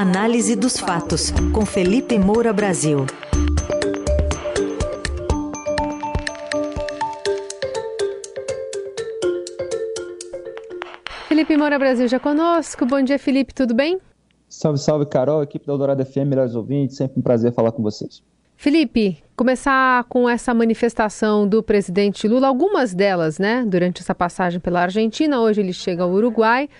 Análise dos fatos, com Felipe Moura Brasil. Felipe Moura Brasil já conosco. Bom dia, Felipe, tudo bem? Salve, salve, Carol, equipe da Eldorado FM, melhores ouvintes, sempre um prazer falar com vocês. Felipe, começar com essa manifestação do presidente Lula, algumas delas, né, durante essa passagem pela Argentina, hoje ele chega ao Uruguai,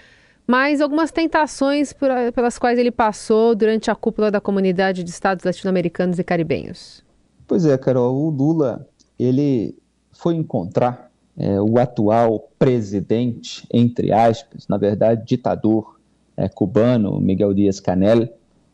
mas algumas tentações por, pelas quais ele passou durante a cúpula da Comunidade de Estados Latino-Americanos e Caribenhos. Pois é, Carol, o Lula, ele foi encontrar é, o atual presidente, entre aspas, na verdade, ditador é, cubano, Miguel Díaz-Canel,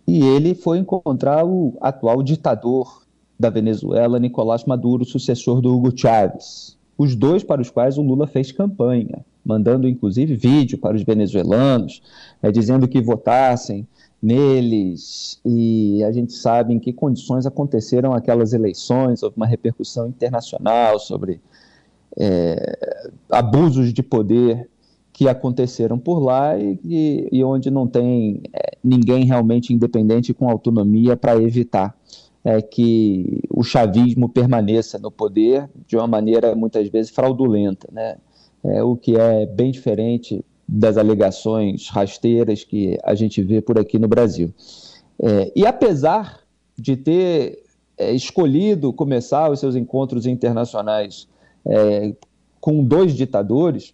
e ele foi encontrar o atual ditador da Venezuela, Nicolás Maduro, sucessor do Hugo Chávez. Os dois para os quais o Lula fez campanha, mandando inclusive vídeo para os venezuelanos, é, dizendo que votassem neles. E a gente sabe em que condições aconteceram aquelas eleições, houve uma repercussão internacional sobre é, abusos de poder que aconteceram por lá e, e, onde não tem é, ninguém realmente independente com autonomia para evitar é, que o chavismo permaneça no poder de uma maneira muitas vezes fraudulenta, né? É, o que é bem diferente das alegações rasteiras que a gente vê por aqui no Brasil. É, e apesar de ter é, escolhido começar os seus encontros internacionais é, com dois ditadores,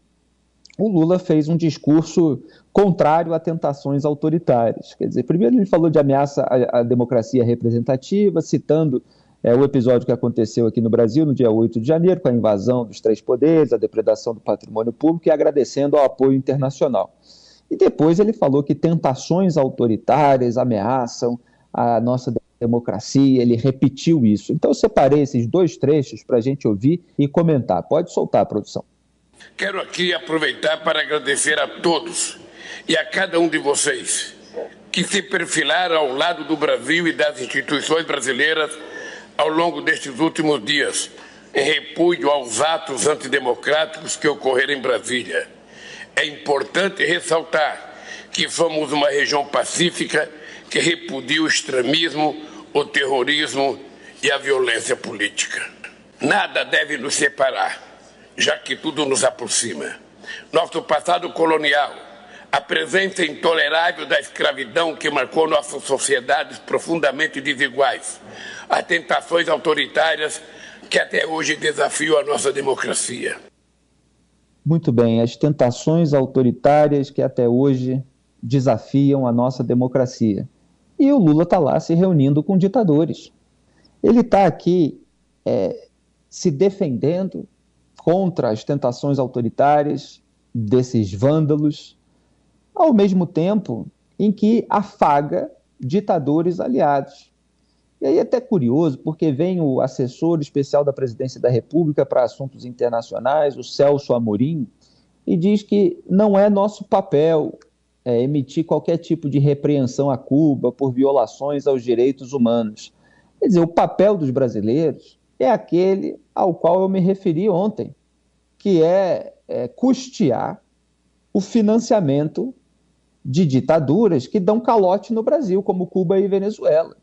o Lula fez um discurso contrário a tentações autoritárias. Quer dizer, primeiro ele falou de ameaça à, à democracia representativa, citando é, o episódio que aconteceu aqui no Brasil no dia 8 de janeiro, com a invasão dos três poderes, a depredação do patrimônio público e agradecendo ao apoio internacional. E depois ele falou que tentações autoritárias ameaçam a nossa democracia, ele repetiu isso. Então eu separei esses dois trechos para a gente ouvir e comentar. Pode soltar, produção. Quero aqui aproveitar para agradecer a todos e a cada um de vocês que se perfilaram ao lado do Brasil e das instituições brasileiras ao longo destes últimos dias, em repúdio aos atos antidemocráticos que ocorreram em Brasília. É importante ressaltar que somos uma região pacífica que repudia o extremismo, o terrorismo e a violência política. Nada deve nos separar já que tudo nos aproxima. Nosso passado colonial, a presença intolerável da escravidão que marcou nossas sociedades profundamente desiguais, as tentações autoritárias que até hoje desafiam a nossa democracia. Muito bem, as tentações autoritárias que até hoje desafiam a nossa democracia. E o Lula está lá se reunindo com ditadores. Ele está aqui é, se defendendo contra as tentações autoritárias desses vândalos, ao mesmo tempo em que afaga ditadores aliados. E aí é até curioso, porque vem o assessor especial da Presidência da República para Assuntos Internacionais, o Celso Amorim, e diz que não é nosso papel é, emitir qualquer tipo de repreensão a Cuba por violações aos direitos humanos. Quer dizer, o papel dos brasileiros é aquele ao qual eu me referi ontem, que é, é custear o financiamento de ditaduras que dão calote no Brasil, como Cuba e Venezuela.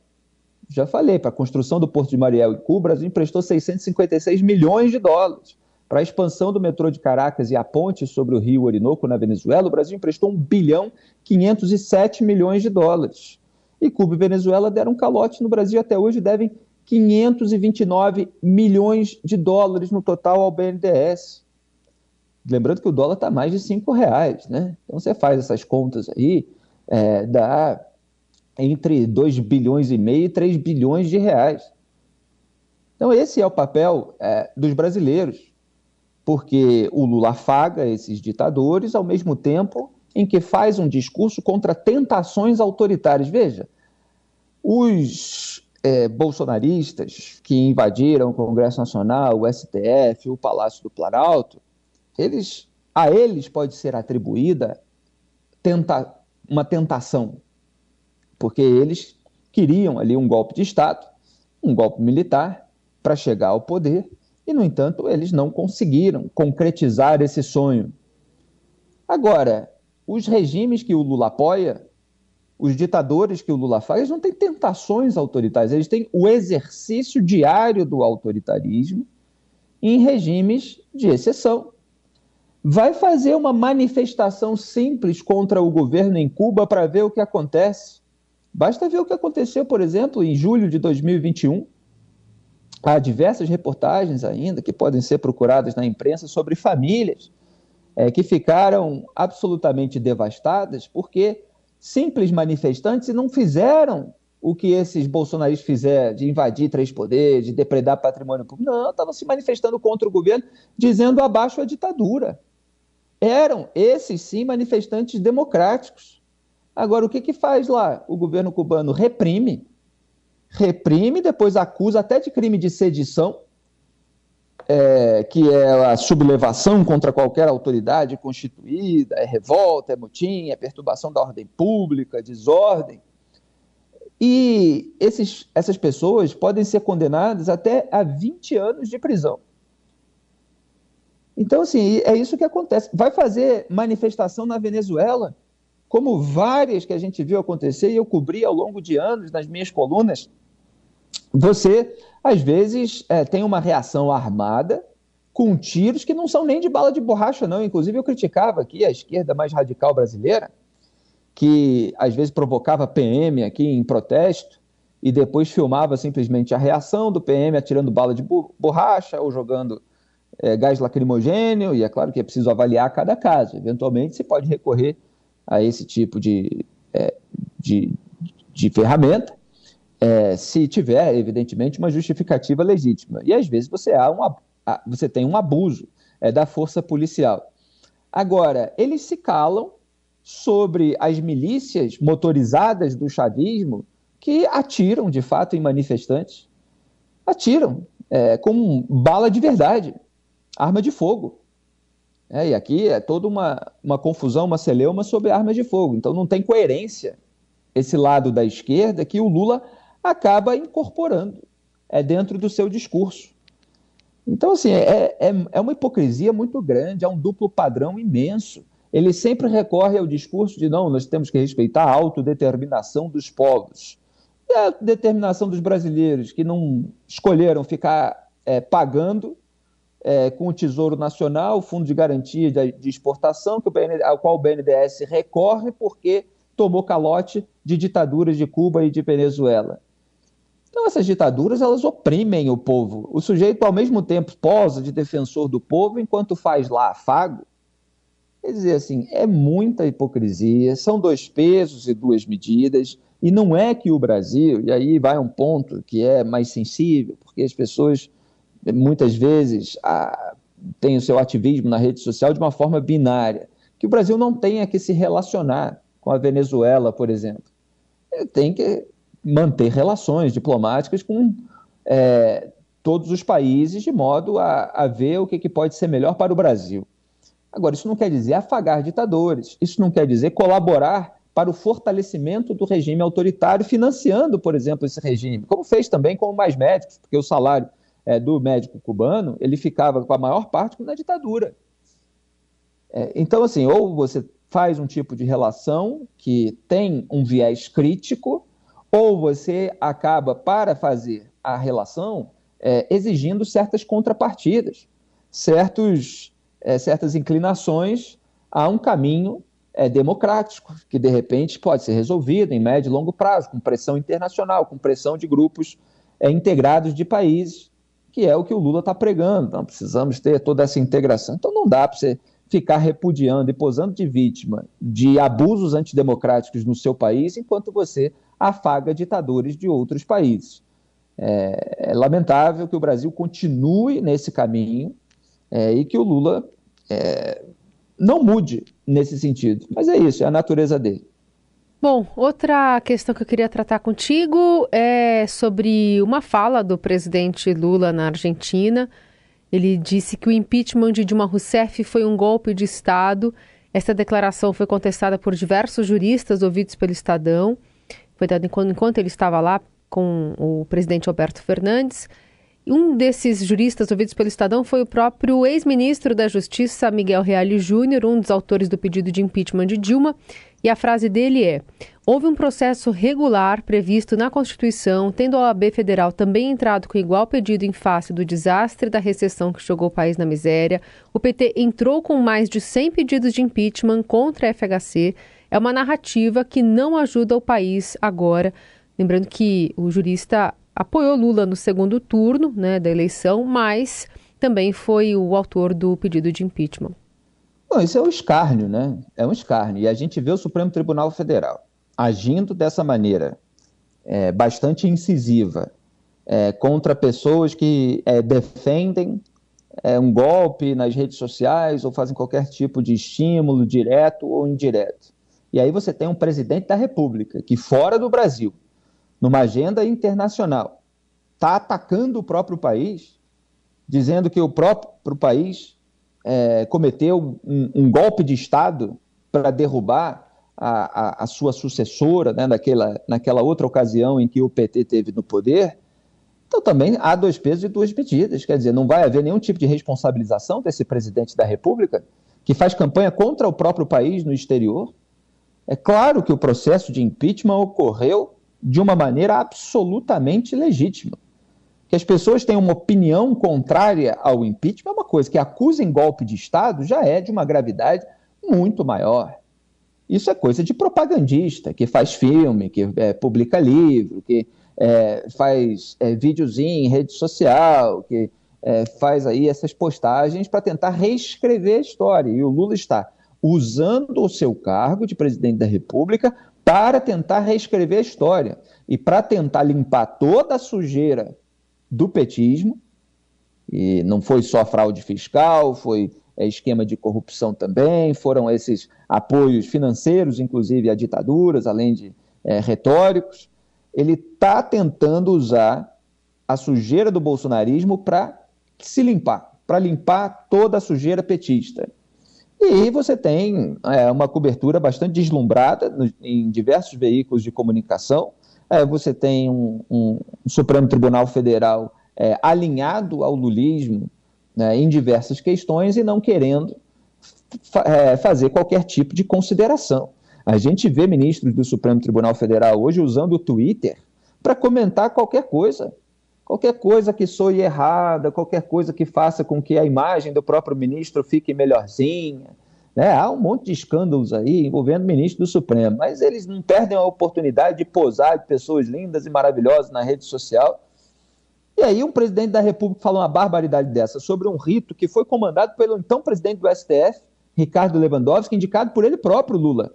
Já falei, para a construção do Porto de Mariel e Cuba, o Brasil emprestou 656 milhões de dólares. Para a expansão do metrô de Caracas e a ponte sobre o rio Orinoco na Venezuela, o Brasil emprestou 1 bilhão 507 milhões de dólares. E Cuba e Venezuela deram calote no Brasil até hoje devem 529 milhões de dólares no total ao BNDES. Lembrando que o dólar está mais de cinco reais, né? Então você faz essas contas aí, é, dá entre 2 bilhões e meio e 3 bilhões de reais. Então esse é o papel é, dos brasileiros, porque o Lula afaga esses ditadores ao mesmo tempo em que faz um discurso contra tentações autoritárias. Veja, os é, bolsonaristas que invadiram o Congresso Nacional, o STF, o Palácio do Planalto, eles, a eles pode ser atribuída tenta, uma tentação, porque eles queriam ali um golpe de Estado, um golpe militar, para chegar ao poder, e, no entanto, eles não conseguiram concretizar esse sonho. Agora, os regimes que o Lula apoia os ditadores que o Lula faz, eles não têm tentações autoritárias, eles têm o exercício diário do autoritarismo em regimes de exceção. Vai fazer uma manifestação simples contra o governo em Cuba para ver o que acontece. Basta ver o que aconteceu, por exemplo, em julho de 2021. Há diversas reportagens ainda que podem ser procuradas na imprensa sobre famílias é, que ficaram absolutamente devastadas porque simples manifestantes não fizeram o que esses bolsonaristas fizeram de invadir três poderes, de depredar patrimônio público. Não, estavam se manifestando contra o governo, dizendo abaixo a ditadura. Eram, esses sim, manifestantes democráticos. Agora, o que, que faz lá? O governo cubano reprime, reprime, depois acusa até de crime de sedição, é, que é a sublevação contra qualquer autoridade constituída, é revolta, é motim, é perturbação da ordem pública, desordem. E esses, essas pessoas podem ser condenadas até a 20 anos de prisão. Então, assim, é isso que acontece. Vai fazer manifestação na Venezuela, como várias que a gente viu acontecer e eu cobri ao longo de anos nas minhas colunas. Você às vezes é, tem uma reação armada com tiros que não são nem de bala de borracha, não. Inclusive, eu criticava aqui a esquerda mais radical brasileira, que às vezes provocava PM aqui em protesto e depois filmava simplesmente a reação do PM atirando bala de borracha ou jogando é, gás lacrimogênio, e é claro que é preciso avaliar cada caso. Eventualmente, se pode recorrer a esse tipo de, é, de, de ferramenta, é, se tiver, evidentemente, uma justificativa legítima. E às vezes você, há um, você tem um abuso é, da força policial. Agora, eles se calam sobre as milícias motorizadas do chavismo que atiram, de fato, em manifestantes. Atiram é, com bala de verdade, arma de fogo. É, e aqui é toda uma, uma confusão, uma celeuma sobre armas de fogo. Então não tem coerência esse lado da esquerda que o Lula acaba incorporando é, dentro do seu discurso. Então, assim, é, é, é uma hipocrisia muito grande, é um duplo padrão imenso. Ele sempre recorre ao discurso de não, nós temos que respeitar a autodeterminação dos povos. E a determinação dos brasileiros que não escolheram ficar é, pagando é, com o Tesouro Nacional, o Fundo de Garantia de, de Exportação, que BN, ao qual o BNDES recorre porque tomou calote de ditaduras de Cuba e de Venezuela. Então essas ditaduras elas oprimem o povo. O sujeito ao mesmo tempo posa de defensor do povo enquanto faz lá afago. Quer dizer assim, é muita hipocrisia, são dois pesos e duas medidas, e não é que o Brasil, e aí vai um ponto que é mais sensível, porque as pessoas muitas vezes a, têm o seu ativismo na rede social de uma forma binária, que o Brasil não tenha que se relacionar com a Venezuela, por exemplo. Ele tem que manter relações diplomáticas com é, todos os países, de modo a, a ver o que, que pode ser melhor para o Brasil. Agora, isso não quer dizer afagar ditadores, isso não quer dizer colaborar para o fortalecimento do regime autoritário, financiando, por exemplo, esse regime, como fez também com mais médicos, porque o salário é, do médico cubano ele ficava com a maior parte na ditadura. É, então, assim, ou você faz um tipo de relação que tem um viés crítico, ou você acaba, para fazer a relação, é, exigindo certas contrapartidas, certos, é, certas inclinações a um caminho é, democrático, que de repente pode ser resolvido em médio e longo prazo, com pressão internacional, com pressão de grupos é, integrados de países, que é o que o Lula está pregando. Então, precisamos ter toda essa integração. Então, não dá para você ficar repudiando e posando de vítima de abusos antidemocráticos no seu país, enquanto você afaga ditadores de outros países. É, é lamentável que o Brasil continue nesse caminho é, e que o Lula é, não mude nesse sentido. Mas é isso, é a natureza dele. Bom, outra questão que eu queria tratar contigo é sobre uma fala do presidente Lula na Argentina. Ele disse que o impeachment de Dilma Rousseff foi um golpe de Estado. Essa declaração foi contestada por diversos juristas ouvidos pelo Estadão. Foi enquanto, enquanto ele estava lá com o presidente Alberto Fernandes. Um desses juristas ouvidos pelo Estadão foi o próprio ex-ministro da Justiça, Miguel Reale Júnior, um dos autores do pedido de impeachment de Dilma. E a frase dele é: Houve um processo regular previsto na Constituição, tendo a OAB Federal também entrado com igual pedido em face do desastre da recessão que jogou o país na miséria. O PT entrou com mais de 100 pedidos de impeachment contra a FHC. É uma narrativa que não ajuda o país agora. Lembrando que o jurista apoiou Lula no segundo turno né, da eleição, mas também foi o autor do pedido de impeachment. Bom, isso é um escárnio, né? É um escárnio. E a gente vê o Supremo Tribunal Federal agindo dessa maneira é, bastante incisiva é, contra pessoas que é, defendem é, um golpe nas redes sociais ou fazem qualquer tipo de estímulo direto ou indireto. E aí você tem um presidente da República que, fora do Brasil, numa agenda internacional, está atacando o próprio país, dizendo que o próprio país é, cometeu um, um, golpe de Estado para derrubar a, a, a, sua sucessora, né, naquela, naquela outra ocasião em que o PT teve no poder. Então também há dois pesos e duas medidas. Quer dizer, não vai haver nenhum tipo de responsabilização desse presidente da República que faz campanha contra o próprio país no exterior. É claro que o processo de impeachment ocorreu de uma maneira absolutamente legítima. Que as pessoas tenham uma opinião contrária ao impeachment é uma coisa, que acusem golpe de Estado já é de uma gravidade muito maior. Isso é coisa de propagandista, que faz filme, que é, publica livro, que é, faz é, videozinho em rede social, que é, faz aí essas postagens para tentar reescrever a história. E o Lula está usando o seu cargo de presidente da República para tentar reescrever a história e para tentar limpar toda a sujeira do petismo. E não foi só fraude fiscal, foi é, esquema de corrupção também, foram esses apoios financeiros, inclusive a ditaduras, além de é, retóricos. Ele está tentando usar a sujeira do bolsonarismo para se limpar, para limpar toda a sujeira petista. E você tem é, uma cobertura bastante deslumbrada no, em diversos veículos de comunicação. É, você tem um, um, Supremo Tribunal Federal é, alinhado ao lulismo né, em diversas questões e não querendo é, fazer qualquer tipo de consideração. A gente vê ministros do Supremo Tribunal Federal hoje usando o Twitter para comentar qualquer coisa. Qualquer coisa que soe errada, qualquer coisa que faça com que a imagem do próprio ministro fique melhorzinha. Né? Há um monte de escândalos aí envolvendo ministro do Supremo, mas eles não perdem a oportunidade de posar de pessoas lindas e maravilhosas na rede social. E aí um presidente da República fala uma barbaridade dessa sobre um rito que foi comandado pelo então presidente do STF, Ricardo Lewandowski, indicado por ele próprio, Lula.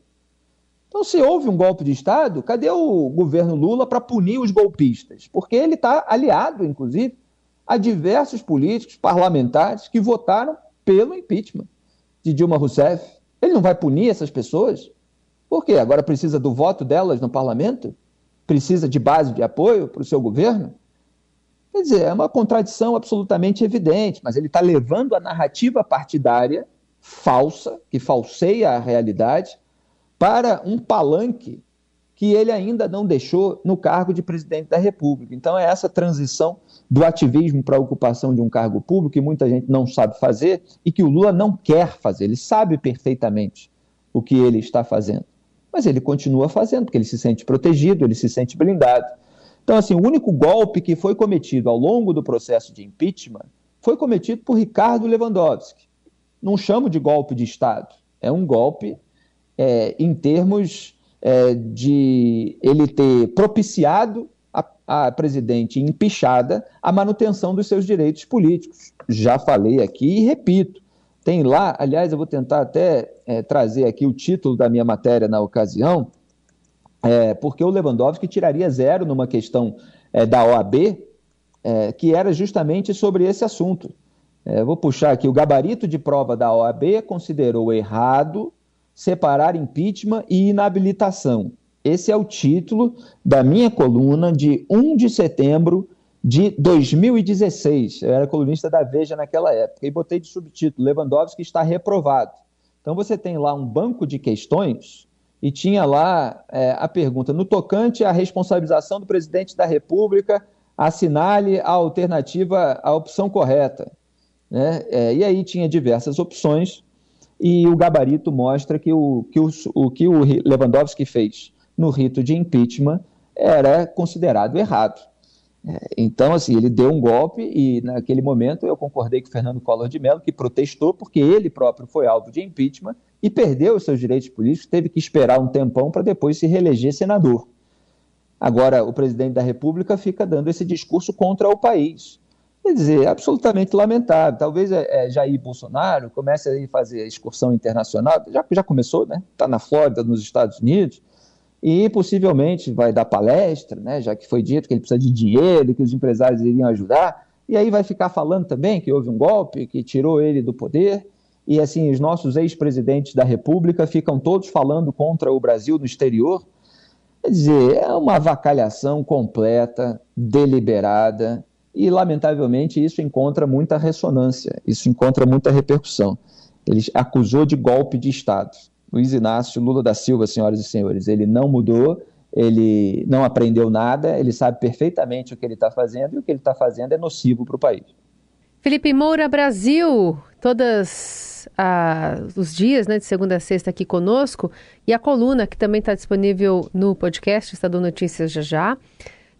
Então, se houve um golpe de Estado, cadê o governo Lula para punir os golpistas? Porque ele está aliado, inclusive, a diversos políticos, parlamentares que votaram pelo impeachment de Dilma Rousseff. Ele não vai punir essas pessoas? Por quê? Agora precisa do voto delas no parlamento? Precisa de base de apoio para o seu governo? Quer dizer, é uma contradição absolutamente evidente, mas ele está levando a narrativa partidária falsa, que falseia a realidade, para um palanque que ele ainda não deixou no cargo de presidente da República. Então, é essa transição do ativismo para a ocupação de um cargo público que muita gente não sabe fazer e que o Lula não quer fazer. Ele sabe perfeitamente o que ele está fazendo. Mas ele continua fazendo, porque ele se sente protegido, ele se sente blindado. Então, assim, o único golpe que foi cometido ao longo do processo de impeachment foi cometido por Ricardo Lewandowski. Não chamo de golpe de Estado, é um golpe é, em termos é, de ele ter propiciado a, a presidente empichada a manutenção dos seus direitos políticos. Já falei aqui e repito. Tem lá, aliás, eu vou tentar até é, trazer aqui o título da minha matéria na ocasião, é, porque o Lewandowski tiraria zero numa questão é, da OAB, é, que era justamente sobre esse assunto. Vou puxar aqui: o gabarito de prova da OAB considerou errado separar impeachment e inabilitação. Esse é o título da minha coluna de 1 de setembro de 2016. Eu era colunista da Veja naquela época e botei de subtítulo: Lewandowski está reprovado. Então você tem lá um banco de questões e tinha lá é, a pergunta: no tocante à responsabilização do presidente da República assinale a alternativa, a opção correta. Né? É, e aí tinha diversas opções, e o gabarito mostra que o que o, o que o Lewandowski fez no rito de impeachment era considerado errado. É, então, assim, ele deu um golpe e, naquele momento, eu concordei com o Fernando Collor de Mello, que protestou porque ele próprio foi alvo de impeachment e perdeu os seus direitos políticos, teve que esperar um tempão para depois se reeleger senador. Agora, o presidente da República fica dando esse discurso contra o país. Quer dizer, absolutamente lamentável. Talvez é, é, Jair Bolsonaro comece a fazer excursão internacional, já, já começou, né? Está na Flórida, nos Estados Unidos, e possivelmente vai dar palestra, né, já que foi dito que ele precisa de dinheiro, que os empresários iriam ajudar, e aí vai ficar falando também que houve um golpe que tirou ele do poder, e assim, os nossos ex-presidentes da República ficam todos falando contra o Brasil no exterior. Quer dizer, é uma avacalhação completa, deliberada, e lamentavelmente isso encontra muita ressonância, isso encontra muita repercussão. Ele acusou de golpe de Estado. Luiz Inácio Lula da Silva, senhoras e senhores. Ele não mudou, ele não aprendeu nada, ele sabe perfeitamente o que ele está fazendo e o que ele está fazendo é nocivo para o país. Felipe Moura Brasil, todos ah, os dias, né, de segunda a sexta aqui conosco, e a coluna que também está disponível no podcast Estadão Notícias já já,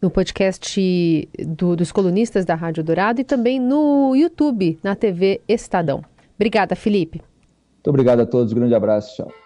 no podcast do, dos colunistas da Rádio Dourado e também no YouTube, na TV Estadão. Obrigada, Felipe. Muito obrigado a todos, grande abraço, tchau.